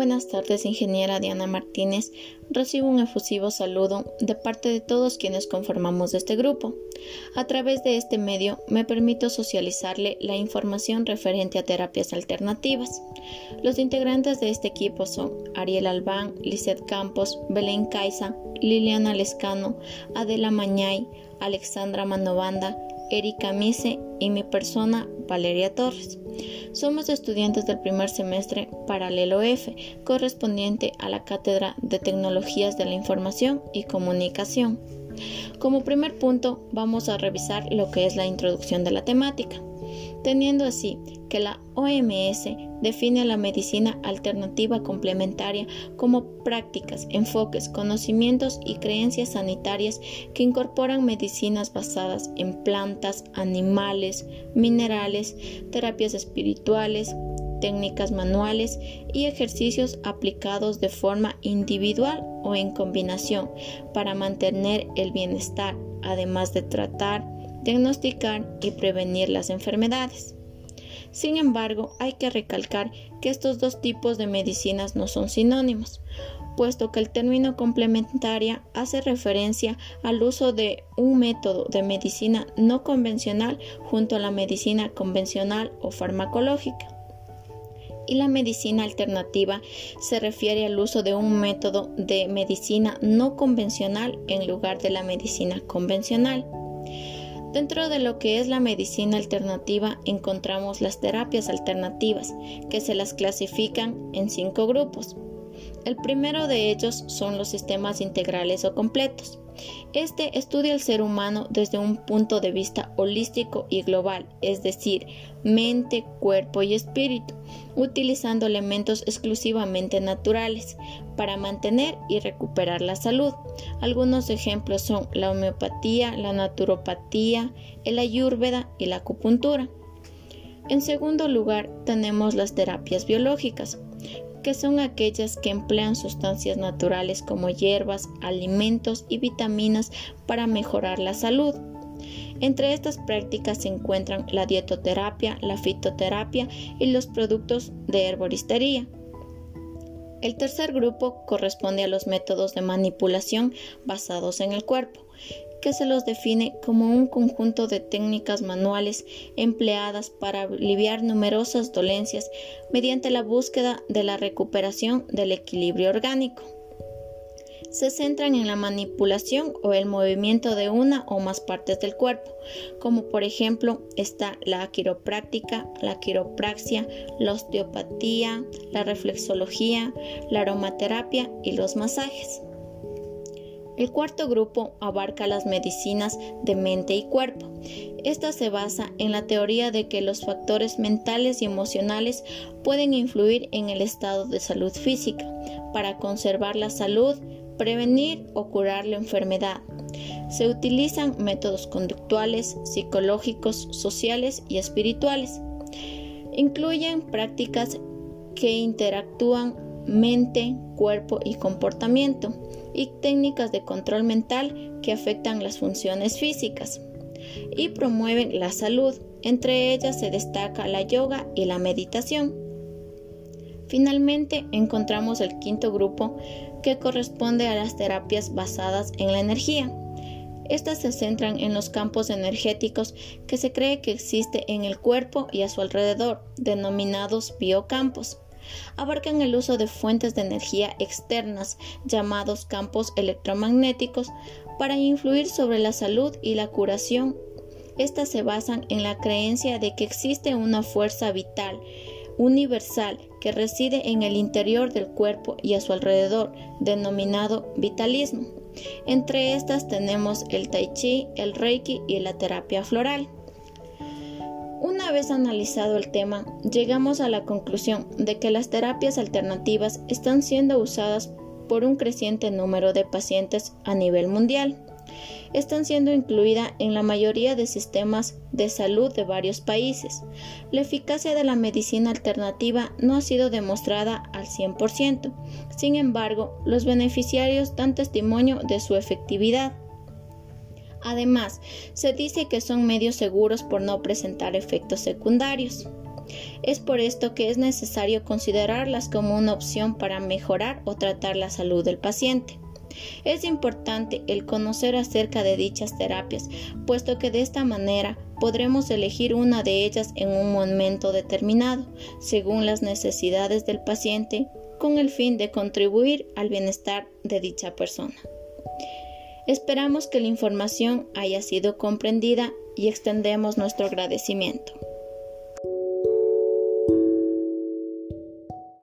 Buenas tardes, ingeniera Diana Martínez. Recibo un efusivo saludo de parte de todos quienes conformamos este grupo. A través de este medio me permito socializarle la información referente a terapias alternativas. Los integrantes de este equipo son Ariel Albán, Lizeth Campos, Belén Caiza, Liliana Lescano, Adela Mañay, Alexandra Manovanda, Erika Mise y mi persona Valeria Torres. Somos estudiantes del primer semestre Paralelo F, correspondiente a la Cátedra de Tecnologías de la Información y Comunicación. Como primer punto, vamos a revisar lo que es la introducción de la temática teniendo así que la OMS define la medicina alternativa complementaria como prácticas, enfoques, conocimientos y creencias sanitarias que incorporan medicinas basadas en plantas, animales, minerales, terapias espirituales, técnicas manuales y ejercicios aplicados de forma individual o en combinación para mantener el bienestar, además de tratar, diagnosticar y prevenir las enfermedades. Sin embargo, hay que recalcar que estos dos tipos de medicinas no son sinónimos, puesto que el término complementaria hace referencia al uso de un método de medicina no convencional junto a la medicina convencional o farmacológica. Y la medicina alternativa se refiere al uso de un método de medicina no convencional en lugar de la medicina convencional. Dentro de lo que es la medicina alternativa encontramos las terapias alternativas, que se las clasifican en cinco grupos. El primero de ellos son los sistemas integrales o completos. Este estudia al ser humano desde un punto de vista holístico y global, es decir, mente, cuerpo y espíritu, utilizando elementos exclusivamente naturales para mantener y recuperar la salud. Algunos ejemplos son la homeopatía, la naturopatía, el ayurveda y la acupuntura. En segundo lugar, tenemos las terapias biológicas, que son aquellas que emplean sustancias naturales como hierbas, alimentos y vitaminas para mejorar la salud. Entre estas prácticas se encuentran la dietoterapia, la fitoterapia y los productos de herboristería. El tercer grupo corresponde a los métodos de manipulación basados en el cuerpo, que se los define como un conjunto de técnicas manuales empleadas para aliviar numerosas dolencias mediante la búsqueda de la recuperación del equilibrio orgánico se centran en la manipulación o el movimiento de una o más partes del cuerpo, como por ejemplo está la quiropráctica, la quiropraxia, la osteopatía, la reflexología, la aromaterapia y los masajes. El cuarto grupo abarca las medicinas de mente y cuerpo. Esta se basa en la teoría de que los factores mentales y emocionales pueden influir en el estado de salud física para conservar la salud, prevenir o curar la enfermedad. Se utilizan métodos conductuales, psicológicos, sociales y espirituales. Incluyen prácticas que interactúan mente, cuerpo y comportamiento y técnicas de control mental que afectan las funciones físicas y promueven la salud. Entre ellas se destaca la yoga y la meditación. Finalmente encontramos el quinto grupo que corresponde a las terapias basadas en la energía. Estas se centran en los campos energéticos que se cree que existe en el cuerpo y a su alrededor, denominados biocampos. Abarcan el uso de fuentes de energía externas, llamados campos electromagnéticos, para influir sobre la salud y la curación. Estas se basan en la creencia de que existe una fuerza vital universal que reside en el interior del cuerpo y a su alrededor, denominado vitalismo. Entre estas tenemos el tai chi, el reiki y la terapia floral. Una vez analizado el tema, llegamos a la conclusión de que las terapias alternativas están siendo usadas por un creciente número de pacientes a nivel mundial están siendo incluidas en la mayoría de sistemas de salud de varios países. La eficacia de la medicina alternativa no ha sido demostrada al 100%. Sin embargo, los beneficiarios dan testimonio de su efectividad. Además, se dice que son medios seguros por no presentar efectos secundarios. Es por esto que es necesario considerarlas como una opción para mejorar o tratar la salud del paciente. Es importante el conocer acerca de dichas terapias, puesto que de esta manera podremos elegir una de ellas en un momento determinado, según las necesidades del paciente, con el fin de contribuir al bienestar de dicha persona. Esperamos que la información haya sido comprendida y extendemos nuestro agradecimiento.